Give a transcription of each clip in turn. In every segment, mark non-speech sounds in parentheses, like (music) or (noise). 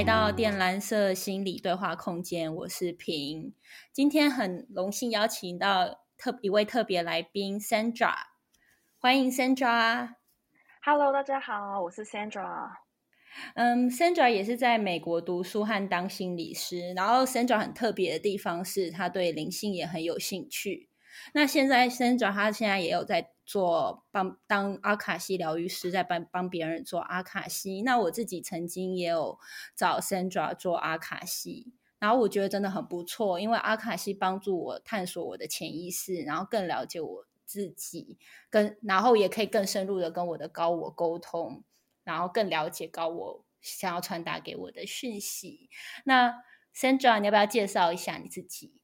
来到靛蓝色心理对话空间，我是平。今天很荣幸邀请到特一位特别来宾 Sandra，欢迎 Sandra。Hello，大家好，我是 Sandra。嗯，Sandra 也是在美国读书和当心理师。然后 Sandra 很特别的地方是，他对灵性也很有兴趣。那现在 Sandra 他现在也有在做帮当阿卡西疗愈师，在帮帮别人做阿卡西。那我自己曾经也有找 Sandra 做阿卡西，然后我觉得真的很不错，因为阿卡西帮助我探索我的潜意识，然后更了解我自己，跟然后也可以更深入的跟我的高我沟通，然后更了解高我想要传达给我的讯息。那 Sandra，你要不要介绍一下你自己？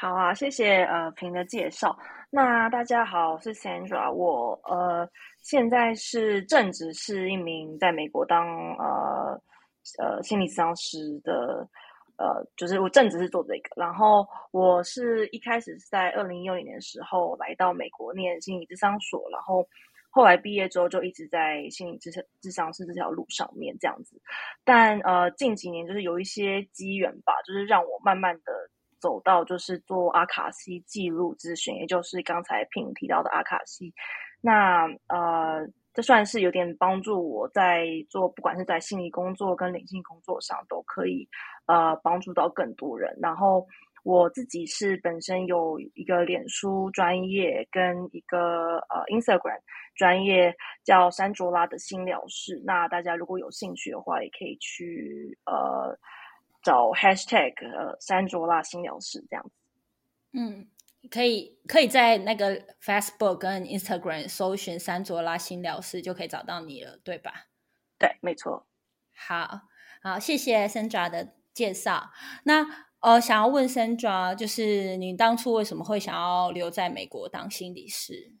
好啊，谢谢呃平的介绍。那大家好，我是 Sandra，我呃现在是正职是一名在美国当呃呃心理咨商师的呃，就是我正职是做这个。然后我是一开始是在二零一六年的时候来到美国念心理咨商所，然后后来毕业之后就一直在心理咨咨商师这条路上面这样子。但呃近几年就是有一些机缘吧，就是让我慢慢的。走到就是做阿卡西记录咨询，也就是刚才平提到的阿卡西。那呃，这算是有点帮助我在做，不管是在心理工作跟灵性工作上，都可以呃帮助到更多人。然后我自己是本身有一个脸书专业跟一个呃 Instagram 专业叫山卓拉的心疗室。那大家如果有兴趣的话，也可以去呃。找 hashtag 呃山卓拉新疗室这样子，嗯，可以可以在那个 Facebook 跟 Instagram 搜寻山卓拉新疗室就可以找到你了，对吧？对，没错。好，好，谢谢 Sandra 的介绍。那呃，想要问 Sandra，就是你当初为什么会想要留在美国当心理师？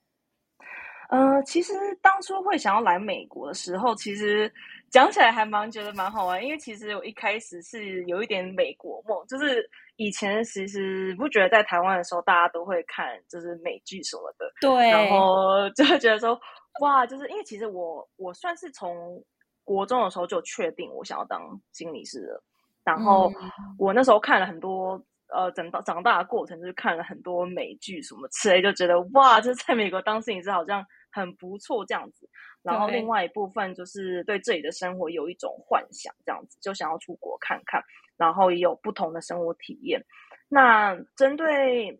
呃，其实当初会想要来美国的时候，其实。讲起来还蛮觉得蛮好玩，因为其实我一开始是有一点美国梦，就是以前其实不觉得在台湾的时候，大家都会看就是美剧什么的，对，然后就会觉得说哇，就是因为其实我我算是从国中的时候就确定我想要当心理师了，然后我那时候看了很多呃长大长大的过程，就是看了很多美剧什么之类，就觉得哇，就是在美国当心理师好像很不错这样子。然后另外一部分就是对自己的生活有一种幻想，这样子就想要出国看看，然后也有不同的生活体验。那针对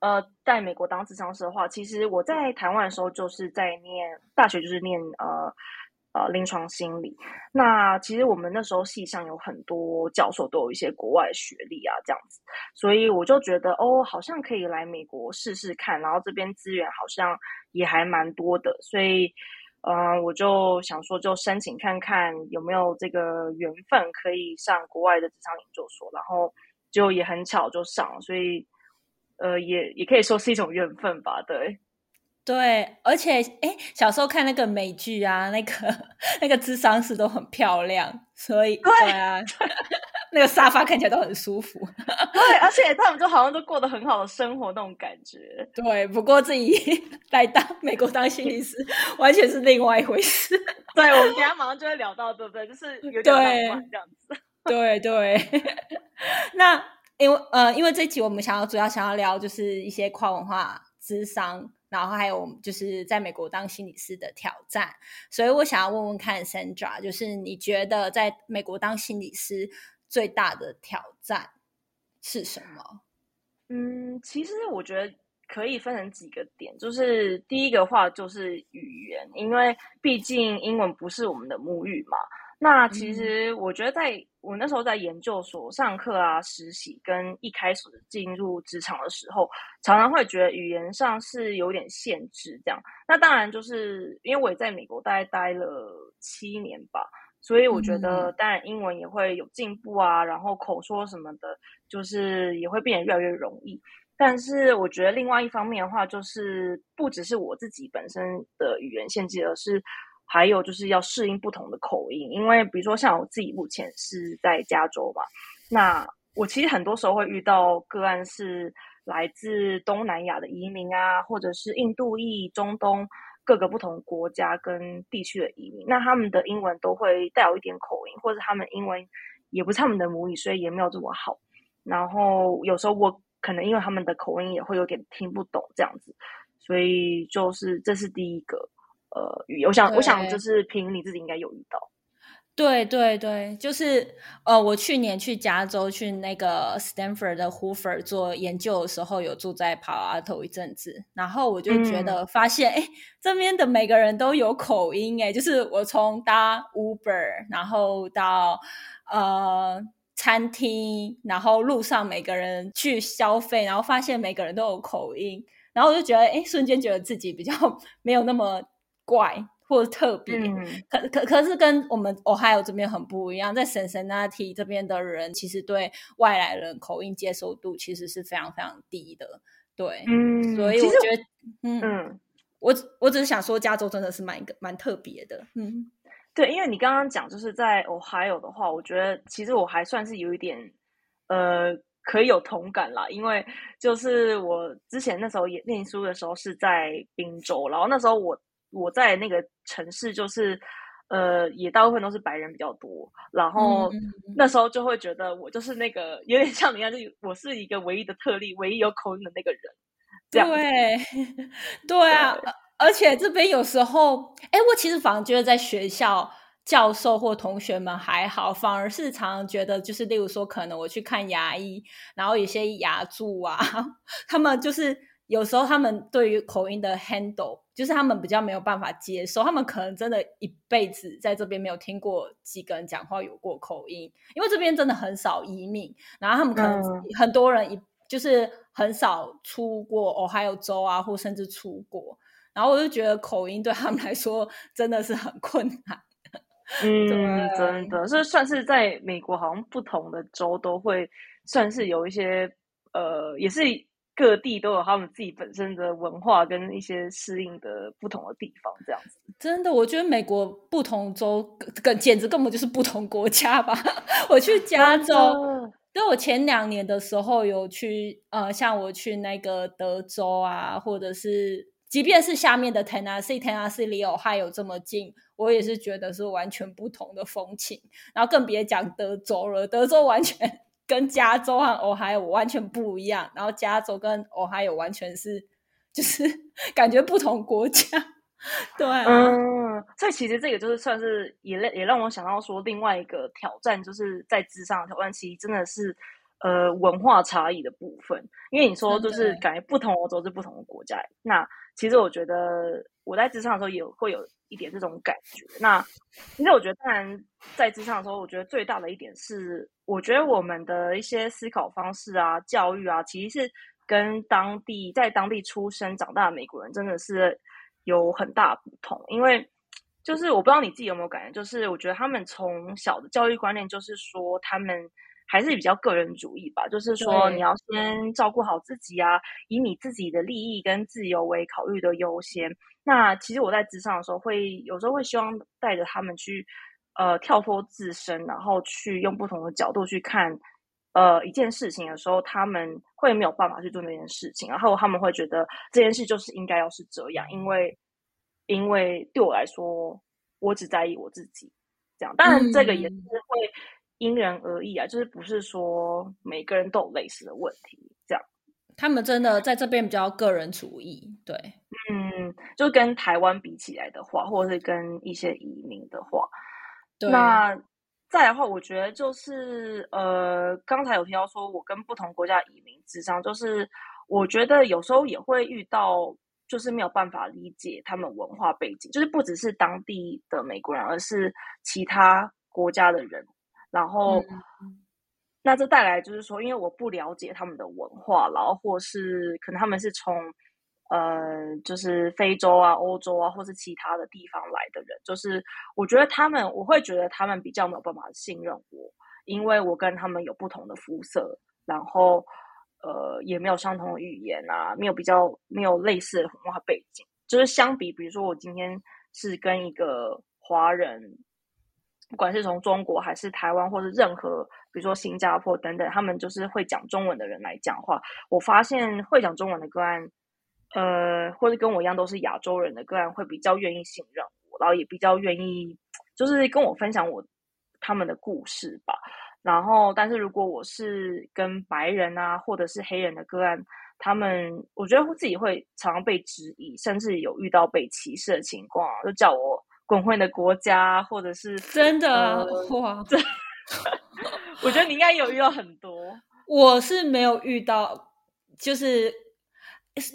呃在美国当智商师的话，其实我在台湾的时候就是在念大学，就是念呃呃临床心理。那其实我们那时候系上有很多教授都有一些国外学历啊，这样子，所以我就觉得哦，好像可以来美国试试看，然后这边资源好像也还蛮多的，所以。嗯，我就想说，就申请看看有没有这个缘分可以上国外的职场研究所，然后就也很巧就上了，所以呃，也也可以说是一种缘分吧，对。对，而且哎，小时候看那个美剧啊，那个 (laughs) 那个智商是都很漂亮，所以对啊，(laughs) 那个沙发看起来都很舒服。(laughs) 对，而且他们就好像都过得很好的生活那种感觉。对，不过自己 (laughs) 来当美国当心理师，完全是另外一回事。对，我们等下马上就会聊到，对不对？就是有点浪漫这样子。对 (laughs) 对。那因为呃，因为这集我们想要主要想要聊就是一些跨文化智商。然后还有就是在美国当心理师的挑战，所以我想要问问看，Sandra，就是你觉得在美国当心理师最大的挑战是什么？嗯，其实我觉得可以分成几个点，就是第一个话就是语言，因为毕竟英文不是我们的母语嘛。那其实我觉得，在我那时候在研究所上课啊、实习，跟一开始进入职场的时候，常常会觉得语言上是有点限制。这样，那当然就是因为我也在美国大概待了七年吧，所以我觉得当然英文也会有进步啊，然后口说什么的，就是也会变得越来越容易。但是我觉得另外一方面的话，就是不只是我自己本身的语言限制，而是。还有就是要适应不同的口音，因为比如说像我自己目前是在加州嘛，那我其实很多时候会遇到个案是来自东南亚的移民啊，或者是印度裔、中东各个不同国家跟地区的移民，那他们的英文都会带有一点口音，或者他们英文也不是他们的母语，所以也没有这么好。然后有时候我可能因为他们的口音也会有点听不懂这样子，所以就是这是第一个呃语言。我想，我想就是凭你自己应该有遇到。对对对，就是呃，我去年去加州去那个 Stanford 的 Hoover 做研究的时候，有住在 Palo Alto 一阵子，然后我就觉得发现，哎，这边的每个人都有口音，哎，就是我从搭 Uber，然后到呃餐厅，然后路上每个人去消费，然后发现每个人都有口音，然后我就觉得，哎，瞬间觉得自己比较 (laughs) 没有那么怪。或者特别，可可可是跟我们 Ohio 这边很不一样，在 Cincinnati 这边的人其实对外来人口音接受度其实是非常非常低的，对，嗯，所以我觉得，嗯，我我只是想说，加州真的是蛮一个蛮特别的，嗯，对，因为你刚刚讲就是在 Ohio 的话，我觉得其实我还算是有一点，呃，可以有同感啦，因为就是我之前那时候也念书的时候是在宾州，然后那时候我。我在那个城市，就是呃，也大部分都是白人比较多，然后那时候就会觉得我就是那个有点像你一样，就我是一个唯一的特例，唯一有口音的那个人。对，(laughs) 对啊，而且这边有时候，哎，我其实反而觉得在学校教授或同学们还好，反而是常常觉得，就是例如说，可能我去看牙医，然后有些牙蛀啊，(laughs) 他们就是有时候他们对于口音的 handle。就是他们比较没有办法接受，他们可能真的一辈子在这边没有听过几个人讲话有过口音，因为这边真的很少移民，然后他们可能很多人一就是很少出过哦，还有州啊，或甚至出国，然后我就觉得口音对他们来说真的是很困难。(laughs) 嗯，真的，这算是在美国，好像不同的州都会算是有一些呃，也是。各地都有他们自己本身的文化跟一些适应的不同的地方，这样子。真的，我觉得美国不同州跟简直根本就是不同国家吧。(laughs) 我去加州，对我前两年的时候有去，呃，像我去那个德州啊，或者是即便是下面的 Tennessee，Tennessee 离 Ohio 这么近，我也是觉得是完全不同的风情。然后更别讲德州了，德州完全。跟加州和俄亥俄完全不一样，然后加州跟俄亥俄完全是就是 (laughs) 感觉不同国家，对，嗯，所以其实这个就是算是也也让我想到说另外一个挑战，就是在智商的挑战，其实真的是呃文化差异的部分，因为你说就是感觉不同欧洲是不同的国家，那其实我觉得我在智商的时候也会有。一点这种感觉，那其实我觉得，当然在职场的时候，我觉得最大的一点是，我觉得我们的一些思考方式啊、教育啊，其实是跟当地在当地出生长大的美国人真的是有很大不同。因为就是我不知道你自己有没有感觉，就是我觉得他们从小的教育观念就是说，他们还是比较个人主义吧，就是说你要先照顾好自己啊，以你自己的利益跟自由为考虑的优先。那其实我在职场的时候，会有时候会希望带着他们去，呃，跳脱自身，然后去用不同的角度去看，呃，一件事情的时候，他们会没有办法去做那件事情，然后他们会觉得这件事就是应该要是这样，因为，因为对我来说，我只在意我自己，这样。当然，这个也是会因人而异啊，就是不是说每个人都有类似的问题，这样。他们真的在这边比较个人主义，对，嗯，就跟台湾比起来的话，或者是跟一些移民的话，那再的话，我觉得就是呃，刚才有提到说，我跟不同国家移民之上，就是我觉得有时候也会遇到，就是没有办法理解他们文化背景，就是不只是当地的美国人，而是其他国家的人，然后。那这带来就是说，因为我不了解他们的文化，然后或是可能他们是从呃，就是非洲啊、欧洲啊，或是其他的地方来的人，就是我觉得他们，我会觉得他们比较没有办法信任我，因为我跟他们有不同的肤色，然后呃，也没有相同的语言啊，没有比较没有类似的文化背景，就是相比，比如说我今天是跟一个华人。不管是从中国还是台湾，或者任何，比如说新加坡等等，他们就是会讲中文的人来讲话。我发现会讲中文的个案，呃，或者跟我一样都是亚洲人的个案，会比较愿意信任我，然后也比较愿意就是跟我分享我他们的故事吧。然后，但是如果我是跟白人啊，或者是黑人的个案，他们我觉得自己会常常被质疑，甚至有遇到被歧视的情况，就叫我滚回的国家，或者是真的哇，(laughs) 这，我觉得你应该有遇到很多，(laughs) 我是没有遇到，就是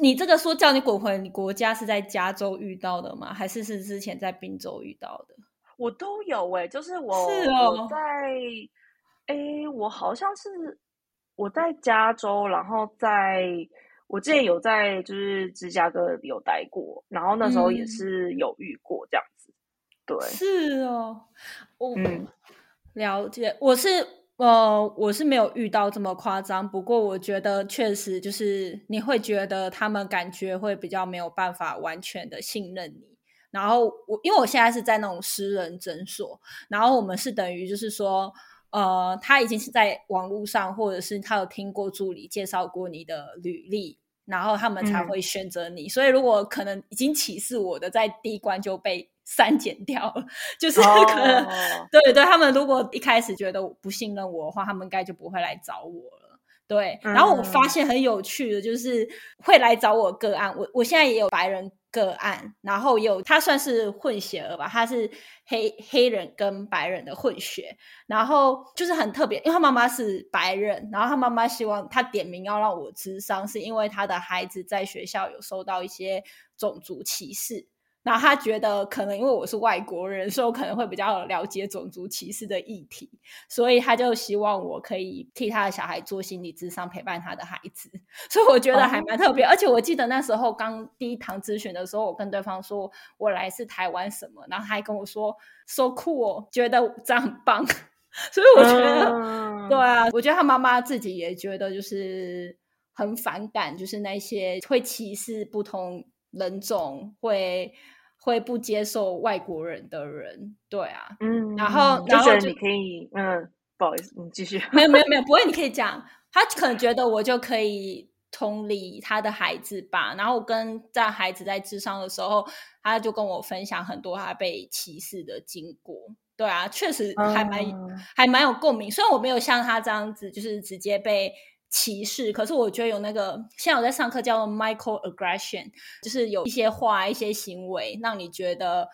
你这个说叫你滚回你国家是在加州遇到的吗？还是是之前在宾州遇到的？我都有哎，就是我是哦，在。哎，我好像是我在加州，然后在我之前有在就是芝加哥有待过，然后那时候也是有遇过这样子。对，是哦，我了解。我是呃，我是没有遇到这么夸张，不过我觉得确实就是你会觉得他们感觉会比较没有办法完全的信任你。然后我因为我现在是在那种私人诊所，然后我们是等于就是说。呃，他已经是在网络上，或者是他有听过助理介绍过你的履历，然后他们才会选择你。所以，如果可能已经歧视我的，在第一关就被删减掉了，就是 (laughs) 可能对对，他们如果一开始觉得不信任我的话，他们应该就不会来找我了。对，然后我发现很有趣的，就是会来找我个案。我我现在也有白人。个案，然后有他算是混血儿吧，他是黑黑人跟白人的混血，然后就是很特别，因为他妈妈是白人，然后他妈妈希望他点名要让我智商，是因为他的孩子在学校有受到一些种族歧视。然后他觉得可能因为我是外国人，所以我可能会比较了解种族歧视的议题，所以他就希望我可以替他的小孩做心理智商，陪伴他的孩子。(laughs) 所以我觉得还蛮特别。而且我记得那时候刚第一堂咨询的时候，我跟对方说我来自台湾什么，然后他还跟我说 so cool，觉得这样很棒。(laughs) 所以我觉得，对啊，我觉得他妈妈自己也觉得就是很反感，就是那些会歧视不同。人种会会不接受外国人的人，对啊，嗯，然后然后你可以，嗯，不好意思，你继续，没有没有没有，不会，你可以讲，他可能觉得我就可以同理他的孩子吧，然后跟在孩子在智商的时候，他就跟我分享很多他被歧视的经过，对啊，确实还蛮还蛮有共鸣，虽然我没有像他这样子，就是直接被。歧视，可是我觉得有那个，现在我在上课叫做 microaggression，就是有一些话、一些行为让你觉得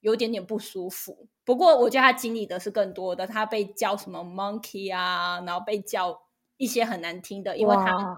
有点点不舒服。不过我觉得他经历的是更多的，他被叫什么 monkey 啊，然后被叫一些很难听的，因为他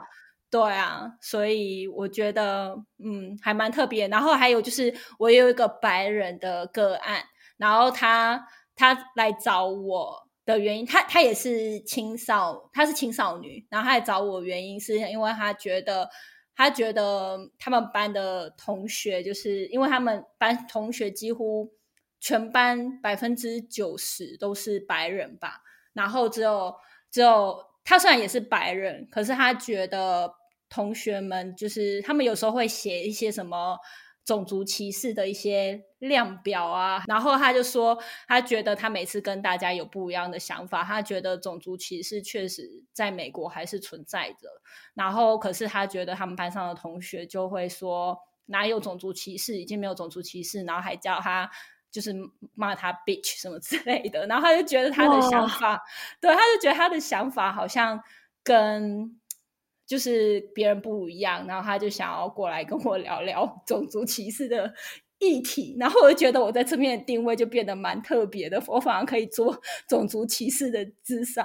对啊，所以我觉得嗯还蛮特别。然后还有就是我有一个白人的个案，然后他他来找我。的原因，她她也是青少，她是青少女，然后她来找我，原因是因为她觉得，她觉得他们班的同学，就是因为他们班同学几乎全班百分之九十都是白人吧，然后只有只有她虽然也是白人，可是她觉得同学们就是他们有时候会写一些什么。种族歧视的一些量表啊，然后他就说，他觉得他每次跟大家有不一样的想法，他觉得种族歧视确实在美国还是存在着。然后，可是他觉得他们班上的同学就会说，哪有种族歧视，已经没有种族歧视，然后还叫他就是骂他 bitch 什么之类的。然后他就觉得他的想法，对，他就觉得他的想法好像跟。就是别人不一样，然后他就想要过来跟我聊聊 (laughs) 种族歧视的议题，然后我就觉得我在这边的定位就变得蛮特别的，我反而可以做 (laughs) 种族歧视的智商。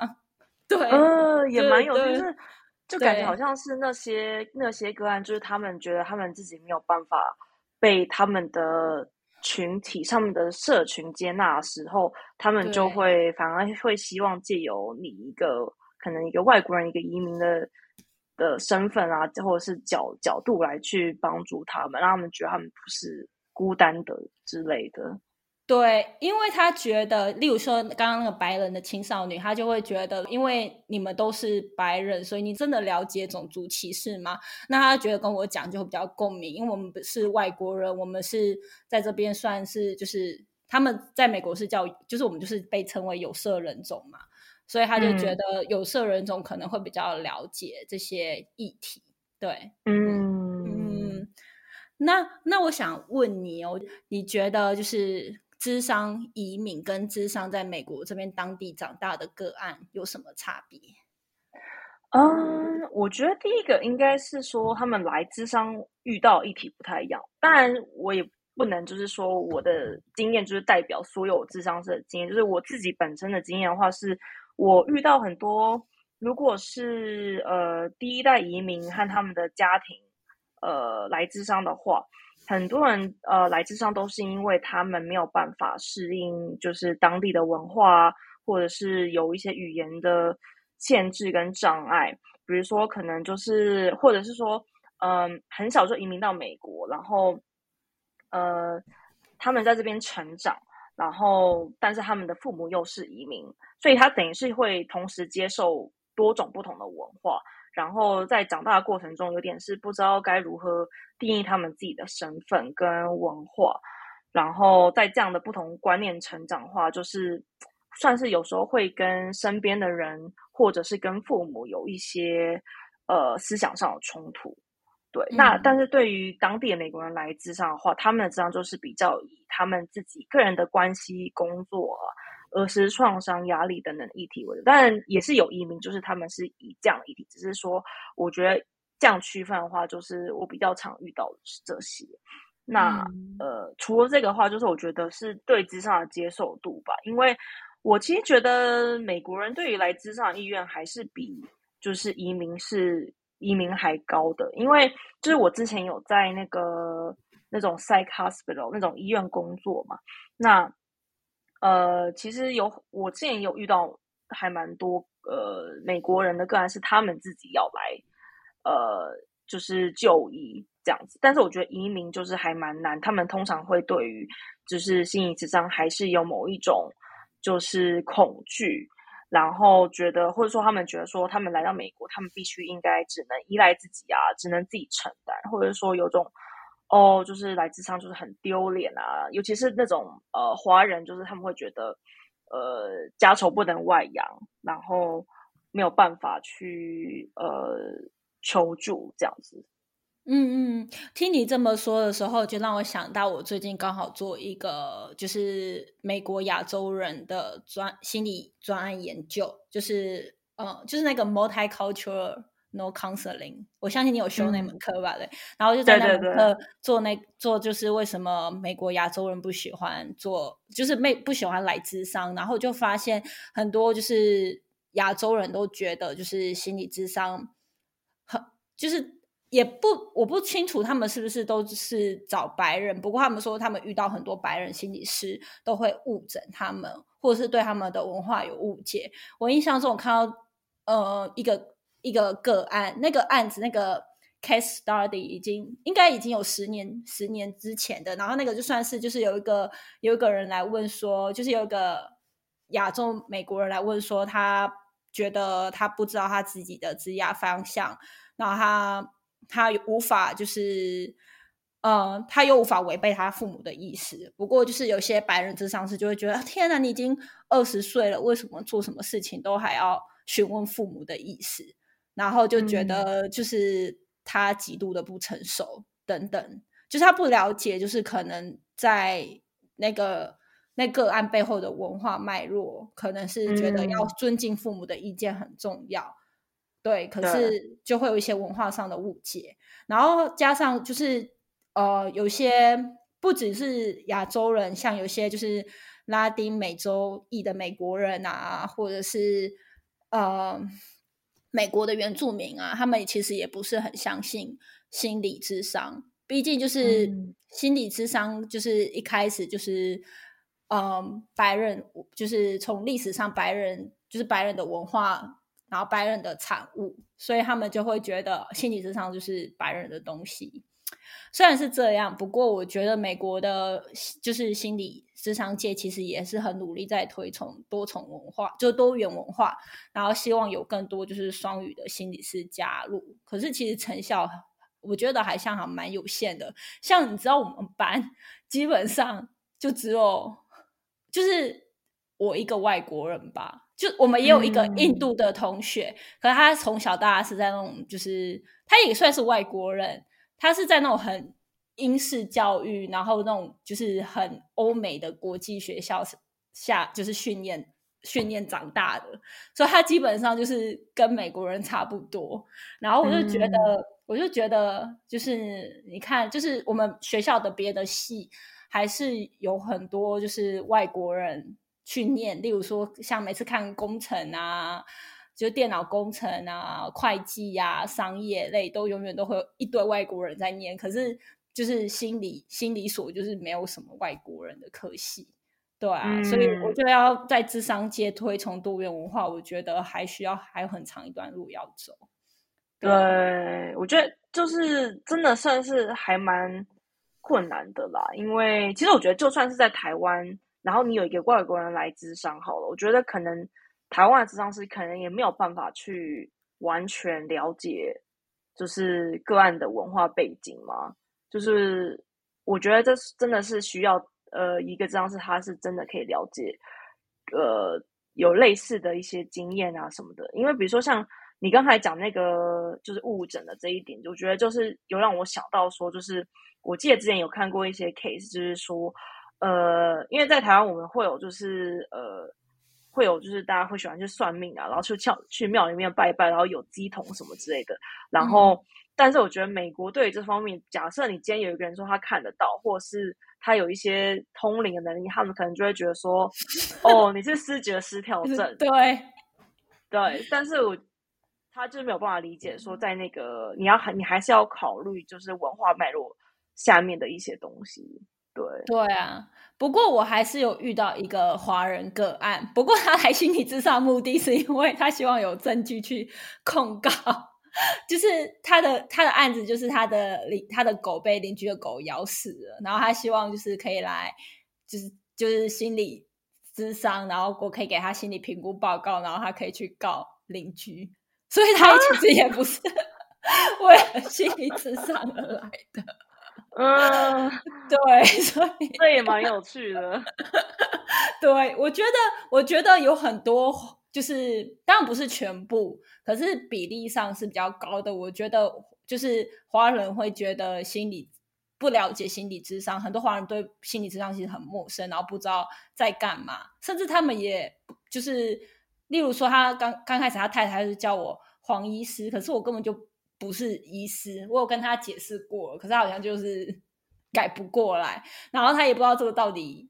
对，嗯，也蛮有，就是就感觉好像是那些那些个案，就是他们觉得他们自己没有办法被他们的群体上面的社群接纳的时候，他们就会反而会希望借由你一个可能一个外国人一个移民的。的身份啊，或者是角角度来去帮助他们，让他们觉得他们不是孤单的之类的。对，因为他觉得，例如说刚刚那个白人的青少年，他就会觉得，因为你们都是白人，所以你真的了解种族歧视吗？那他觉得跟我讲就会比较共鸣，因为我们不是外国人，我们是在这边算是就是他们在美国是叫，就是我们就是被称为有色人种嘛。所以他就觉得有色人种可能会比较了解这些议题，对，嗯嗯，那那我想问你哦，你觉得就是智商移民跟智商在美国这边当地长大的个案有什么差别？嗯，我觉得第一个应该是说他们来智商遇到议题不太一样。当然，我也不能就是说我的经验就是代表所有智商的经验，就是我自己本身的经验的话，是我遇到很多，如果是呃第一代移民和他们的家庭呃来智商的话，很多人呃来智商都是因为他们没有办法适应就是当地的文化，或者是有一些语言的。限制跟障碍，比如说可能就是，或者是说，嗯，很小就移民到美国，然后，呃，他们在这边成长，然后，但是他们的父母又是移民，所以他等于是会同时接受多种不同的文化，然后在长大的过程中，有点是不知道该如何定义他们自己的身份跟文化，然后在这样的不同观念成长话，就是。算是有时候会跟身边的人，或者是跟父母有一些呃思想上的冲突。对，那但是对于当地的美国人来自上的话，他们的智商就是比较以他们自己个人的关系、工作、儿时创伤、压力等等议题为主。当然也是有移民，就是他们是以这样议题，只是说我觉得这样区分的话，就是我比较常遇到的是这些。那呃，除了这个话，就是我觉得是对智商的接受度吧，因为。我其实觉得美国人对于来资上的意愿还是比就是移民是移民还高的，因为就是我之前有在那个那种 psych hospital 那种医院工作嘛，那呃其实有我之前有遇到还蛮多呃美国人的个案是他们自己要来呃就是就医这样子，但是我觉得移民就是还蛮难，他们通常会对于就是心理智商还是有某一种。就是恐惧，然后觉得或者说他们觉得说他们来到美国，他们必须应该只能依赖自己啊，只能自己承担，或者说有种哦，就是来自上就是很丢脸啊，尤其是那种呃华人，就是他们会觉得呃家丑不能外扬，然后没有办法去呃求助这样子。嗯嗯，听你这么说的时候，就让我想到我最近刚好做一个就是美国亚洲人的专心理专案研究，就是呃，就是那个 multicultural no counseling。我相信你有修那门课吧？对，然后就在那门课做那做就是为什么美国亚洲人不喜欢做，就是没不喜欢来智商，然后就发现很多就是亚洲人都觉得就是心理智商很就是。也不，我不清楚他们是不是都是找白人。不过他们说，他们遇到很多白人心理师都会误诊他们，或者是对他们的文化有误解。我印象中，我看到呃一个一个个案，那个案子那个 case study 已经应该已经有十年十年之前的。然后那个就算是就是有一个有一个人来问说，就是有一个亚洲美国人来问说，他觉得他不知道他自己的职业方向，然后他。他无法就是，呃，他又无法违背他父母的意思。不过，就是有些白人智商是就会觉得，天哪，你已经二十岁了，为什么做什么事情都还要询问父母的意思？然后就觉得就是他极度的不成熟等等，就是他不了解，就是可能在那个那个案背后的文化脉络，可能是觉得要尊敬父母的意见很重要。对，可是就会有一些文化上的误解，然后加上就是呃，有些不只是亚洲人，像有些就是拉丁美洲裔的美国人啊，或者是呃美国的原住民啊，他们其实也不是很相信心理智商，毕竟就是心理智商就是一开始就是嗯白人，就是从历史上白人就是白人的文化。然后白人的产物，所以他们就会觉得心理智商就是白人的东西。虽然是这样，不过我觉得美国的就是心理智商界其实也是很努力在推崇多重文化，就多元文化，然后希望有更多就是双语的心理师加入。可是其实成效我觉得还像还蛮有限的。像你知道我们班基本上就只有就是我一个外国人吧。就我们也有一个印度的同学，可是他从小到大是在那种，就是他也算是外国人，他是在那种很英式教育，然后那种就是很欧美的国际学校下就是训练训练长大的，所以他基本上就是跟美国人差不多。然后我就觉得，我就觉得，就是你看，就是我们学校的别的系还是有很多就是外国人去念，例如说像每次看工程啊。就电脑工程啊、会计呀、商业类都永远都会有一堆外国人在念，可是就是心理心理所就是没有什么外国人的科系，对啊，所以我觉得要在智商界推崇多元文化，我觉得还需要还有很长一段路要走。对，我觉得就是真的算是还蛮困难的啦，因为其实我觉得就算是在台湾，然后你有一个外国人来咨商好了，我觉得可能。台湾的咨商师可能也没有办法去完全了解，就是个案的文化背景嘛。就是我觉得这真的是需要呃一个智商师，他是真的可以了解，呃有类似的一些经验啊什么的。因为比如说像你刚才讲那个就是误诊的这一点，我觉得就是有让我想到说，就是我记得之前有看过一些 case，就是说呃因为在台湾我们会有就是呃。会有就是大家会喜欢去算命啊，然后去庙去庙里面拜拜，然后有鸡桶什么之类的。然后，但是我觉得美国对于这方面，假设你今天有一个人说他看得到，或是他有一些通灵的能力，他们可能就会觉得说，哦，你是视觉失调 (laughs) 症。对对，但是我他就是没有办法理解说，在那个你要你还是要考虑就是文化脉络下面的一些东西。对对啊。不过我还是有遇到一个华人个案，不过他来心理咨商目的是因为他希望有证据去控告，就是他的他的案子就是他的邻他的狗被邻居的狗咬死了，然后他希望就是可以来就是就是心理咨商，然后我可以给他心理评估报告，然后他可以去告邻居，所以他其实也不是 (laughs) 为了心理咨商而来的。嗯，(laughs) 对，(laughs) 所以这也蛮有趣的。(laughs) 对，我觉得，我觉得有很多，就是当然不是全部，可是比例上是比较高的。我觉得，就是华人会觉得心理不了解心理智商，很多华人对心理智商其实很陌生，然后不知道在干嘛，甚至他们也就是，例如说，他刚刚开始，他太太是叫我黄医师，可是我根本就。不是医师，我有跟他解释过，可是他好像就是 (laughs) 改不过来，然后他也不知道这个到底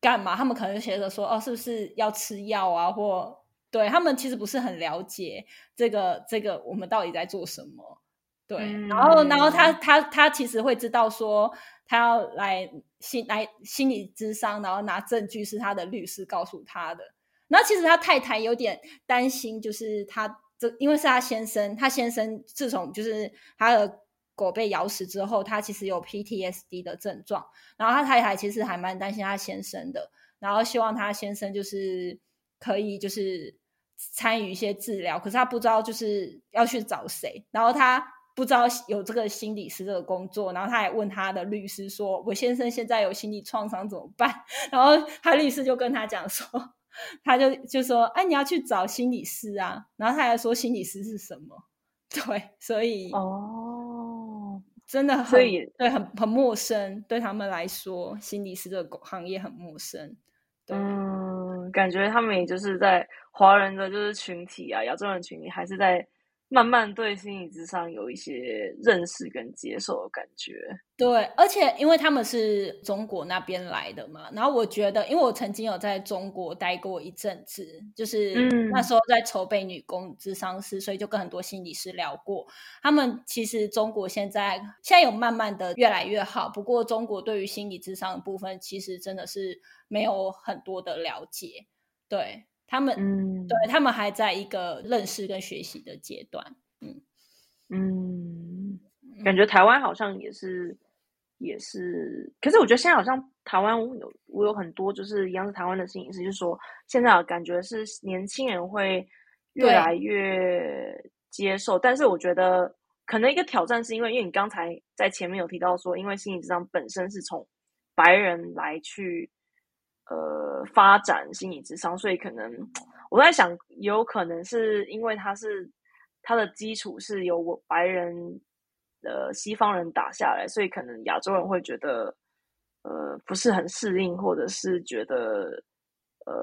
干嘛。他们可能觉得说，哦，是不是要吃药啊？或对他们其实不是很了解这个这个我们到底在做什么。对，然后然后他他他其实会知道说，他要来心来心理咨商，然后拿证据是他的律师告诉他的。然后其实他太太有点担心，就是他。这因为是他先生，他先生自从就是他的狗被咬死之后，他其实有 PTSD 的症状，然后他太太其实还蛮担心他先生的，然后希望他先生就是可以就是参与一些治疗，可是他不知道就是要去找谁，然后他不知道有这个心理师这个工作，然后他还问他的律师说：“我先生现在有心理创伤怎么办？”然后他律师就跟他讲说。他就就说：“哎，你要去找心理师啊。”然后他还说：“心理师是什么？” (laughs) 对，所以哦，真的所以对很很陌生，对他们来说，心理师这个行业很陌生。嗯，感觉他们也就是在华人的就是群体啊，亚洲人群体还是在。慢慢对心理智商有一些认识跟接受的感觉。对，而且因为他们是中国那边来的嘛，然后我觉得，因为我曾经有在中国待过一阵子，就是那时候在筹备女工智商师，所以就跟很多心理师聊过。他们其实中国现在现在有慢慢的越来越好，不过中国对于心理智商的部分，其实真的是没有很多的了解。对。他们嗯，对他们还在一个认识跟学习的阶段，嗯嗯，感觉台湾好像也是也是，可是我觉得现在好像台湾有我有很多就是一样是台湾的摄影师，就是说现在感觉是年轻人会越来越接受，但是我觉得可能一个挑战是因为，因为你刚才在前面有提到说，因为心理智商本身是从白人来去。呃，发展心理智商，所以可能我在想，有可能是因为他是他的基础是由我白人呃西方人打下来，所以可能亚洲人会觉得呃不是很适应，或者是觉得呃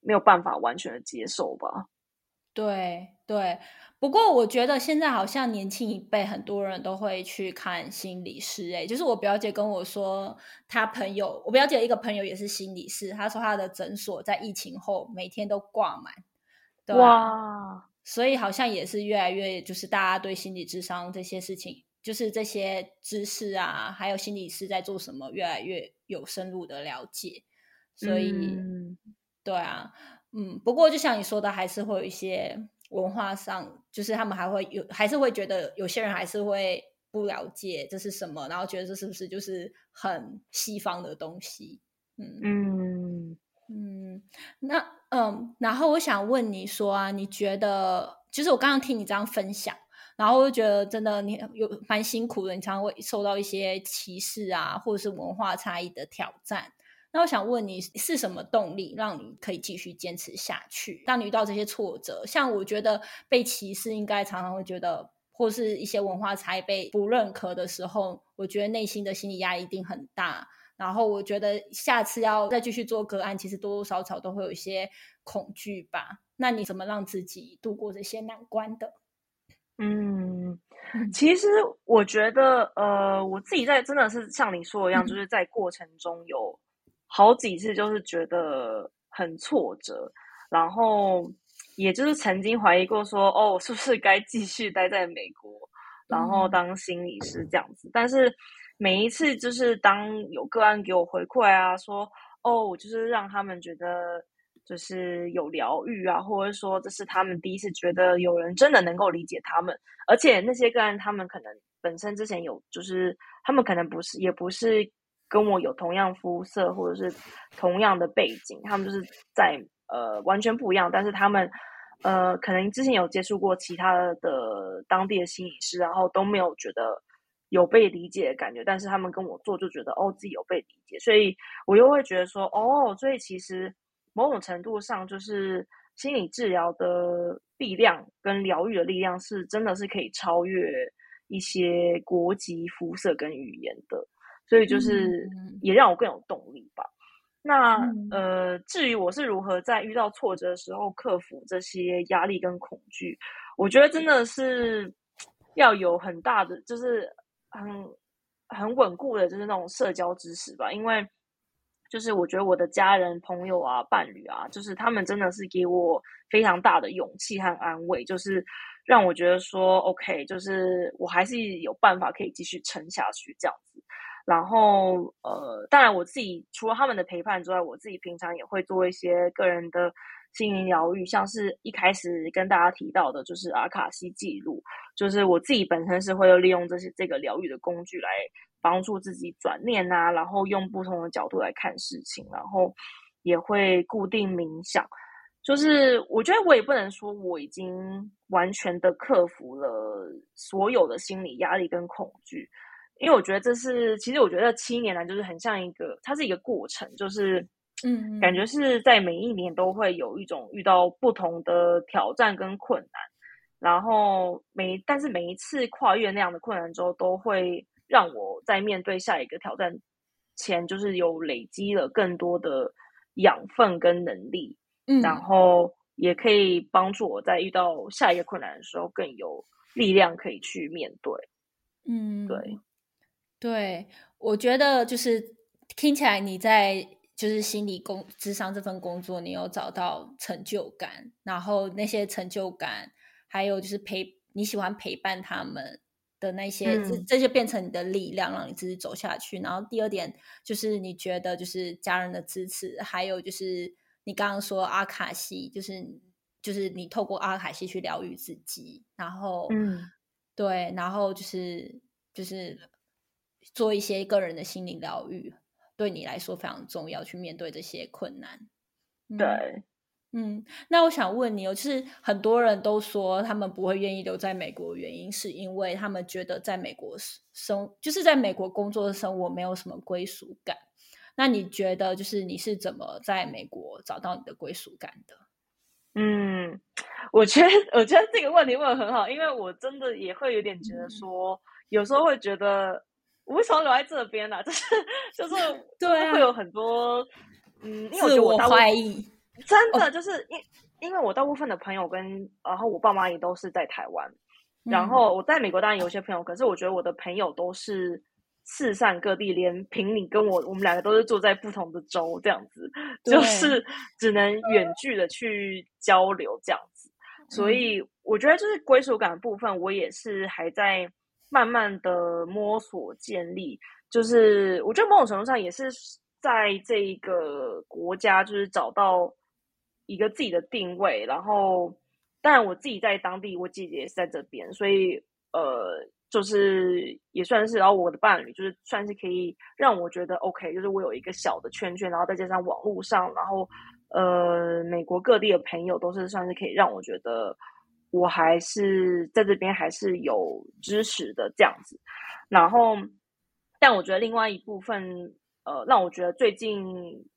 没有办法完全的接受吧。对对，不过我觉得现在好像年轻一辈很多人都会去看心理师。哎，就是我表姐跟我说，她朋友，我表姐一个朋友也是心理师，她说她的诊所在疫情后每天都挂满。哇，所以好像也是越来越，就是大家对心理智商这些事情，就是这些知识啊，还有心理师在做什么，越来越有深入的了解。所以，对啊。嗯，不过就像你说的，还是会有一些文化上，就是他们还会有，还是会觉得有些人还是会不了解这是什么，然后觉得这是不是就是很西方的东西？嗯嗯嗯，那嗯，然后我想问你说啊，你觉得就是我刚刚听你这样分享，然后我就觉得真的你有蛮辛苦的，你常常会受到一些歧视啊，或者是文化差异的挑战。那我想问你是什么动力让你可以继续坚持下去？当你遇到这些挫折，像我觉得被歧视，应该常常会觉得，或是一些文化差异被不认可的时候，我觉得内心的心理压力一定很大。然后我觉得下次要再继续做个案，其实多多少少都会有一些恐惧吧。那你怎么让自己度过这些难关的？嗯，(laughs) 其实我觉得，呃，我自己在真的是像你说的一样，就是在过程中有。好几次就是觉得很挫折，然后也就是曾经怀疑过说，哦，是不是该继续待在美国，然后当心理师这样子？但是每一次就是当有个案给我回馈啊，说哦，就是让他们觉得就是有疗愈啊，或者说这是他们第一次觉得有人真的能够理解他们，而且那些个案他们可能本身之前有，就是他们可能不是，也不是。跟我有同样肤色或者是同样的背景，他们就是在呃完全不一样，但是他们呃可能之前有接触过其他的当地的心理师，然后都没有觉得有被理解的感觉，但是他们跟我做就觉得哦自己有被理解，所以我又会觉得说哦，所以其实某种程度上就是心理治疗的力量跟疗愈的力量是真的是可以超越一些国籍、肤色跟语言的。所以就是也让我更有动力吧。那呃，至于我是如何在遇到挫折的时候克服这些压力跟恐惧，我觉得真的是要有很大的，就是很很稳固的，就是那种社交知识吧。因为就是我觉得我的家人、朋友啊、伴侣啊，就是他们真的是给我非常大的勇气和安慰，就是让我觉得说，OK，就是我还是有办法可以继续撑下去这样子。然后，呃，当然我自己除了他们的陪伴之外，我自己平常也会做一些个人的心灵疗愈，像是一开始跟大家提到的，就是阿卡西记录，就是我自己本身是会利用这些这个疗愈的工具来帮助自己转念啊，然后用不同的角度来看事情，然后也会固定冥想，就是我觉得我也不能说我已经完全的克服了所有的心理压力跟恐惧。因为我觉得这是，其实我觉得七年来就是很像一个，它是一个过程，就是，嗯，感觉是在每一年都会有一种遇到不同的挑战跟困难，然后每但是每一次跨越那样的困难之后，都会让我在面对下一个挑战前，就是有累积了更多的养分跟能力，嗯，然后也可以帮助我在遇到下一个困难的时候更有力量可以去面对，嗯，对。对，我觉得就是听起来你在就是心理工智商这份工作，你有找到成就感，然后那些成就感，还有就是陪你喜欢陪伴他们的那些，这这就变成你的力量，让你自己走下去。然后第二点就是你觉得就是家人的支持，还有就是你刚刚说阿卡西，就是就是你透过阿卡西去疗愈自己，然后嗯，对，然后就是就是。做一些个人的心理疗愈，对你来说非常重要，去面对这些困难。对，嗯，那我想问你，就是很多人都说他们不会愿意留在美国，原因是因为他们觉得在美国生，就是在美国工作的生活没有什么归属感。那你觉得，就是你是怎么在美国找到你的归属感的？嗯，我觉得我觉得这个问题问的很好，因为我真的也会有点觉得说，有时候会觉得我为什么留在这边呢？就是就是对会有很多嗯，因为我觉得我大部怀疑，真的就是因因为我大部分的朋友跟然后我爸妈也都是在台湾，然嗯后我在美国当然有些朋友，可是我觉得我的朋友都是四散各地，连平你跟我我们两个都是住在不同的州，这样子就是只能远距的去交流这样子。所嗯以我觉得就是归属感的部分，我也是还在慢慢的摸索建立。就是我觉得某种程度上也是在这一个国家，就是找到一个自己的定位。然后，当然我自己在当地，我姐姐也是在这边，所以呃，就是也算是，然后我的伴侣就是算是可以让我觉得 OK，就是我有一个小的圈圈，然后再加上网络上，然后呃，美国各地的朋友都是算是可以让我觉得我还是在这边还是有支持的这样子。然后，但我觉得另外一部分，呃，让我觉得最近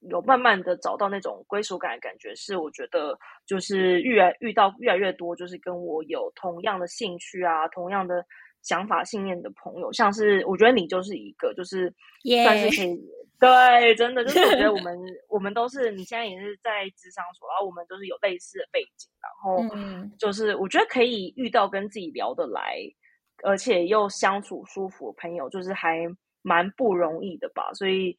有慢慢的找到那种归属感的感觉，是我觉得就是越来遇到越来越多，就是跟我有同样的兴趣啊，同样的想法信念的朋友，像是我觉得你就是一个，就是耶算是可以。对，真的就是我觉得我 (laughs) 们我们都是，你现在也是在职场所，然后我们都是有类似的背景，然后嗯就是我觉得可以遇到跟自己聊得来，而且又相处舒服的朋友，就是还蛮不容易的吧。所以，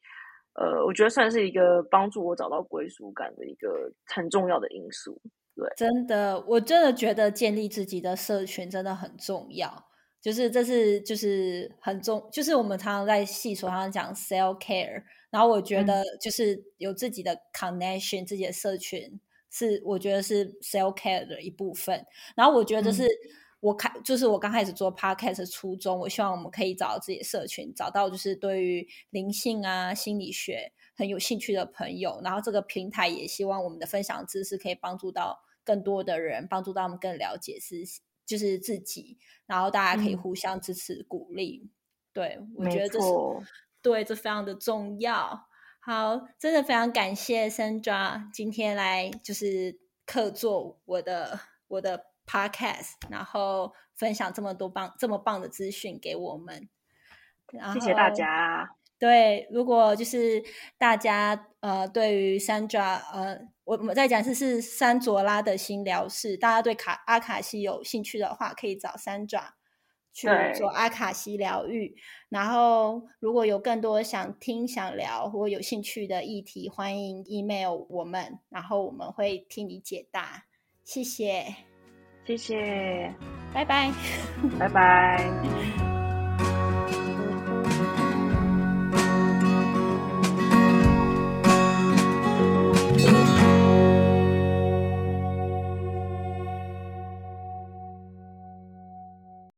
呃，我觉得算是一个帮助我找到归属感的一个很重要的因素。对真的，我真的觉得建立自己的社群真的很重要。就是这是就是很重，就是我们常常在细说，常常讲 self care。然后我觉得就是有自己的 connection，、自己的社群是我觉得是 self care 的一部分。然后我觉得这是我开，就是我刚开始做 podcast 的初衷。我希望我们可以找到自己的社群，找到就是对于灵性啊、心理学很有兴趣的朋友。然后这个平台也希望我们的分享知识可以帮助到更多的人，帮助到他们更了解是就是自己，然后大家可以嗯互相支持鼓励。对我没觉得这是错，对，这非常的重要。好，真的非常感谢 Sandra 今天来就是客座我的我的 podcast，然后分享这么多棒这么棒的资讯给我们。然谢谢大家。对，如果就是大家呃对于 Sandra 呃，我我们在讲是是山卓拉的新疗室，大家对卡阿卡西有兴趣的话，可以找 Sandra 去做阿卡西疗愈。然后如果有更多想听、想聊或有兴趣的议题，欢迎 email 我们，然后我们会替你解答。谢谢，谢谢，拜拜。拜拜。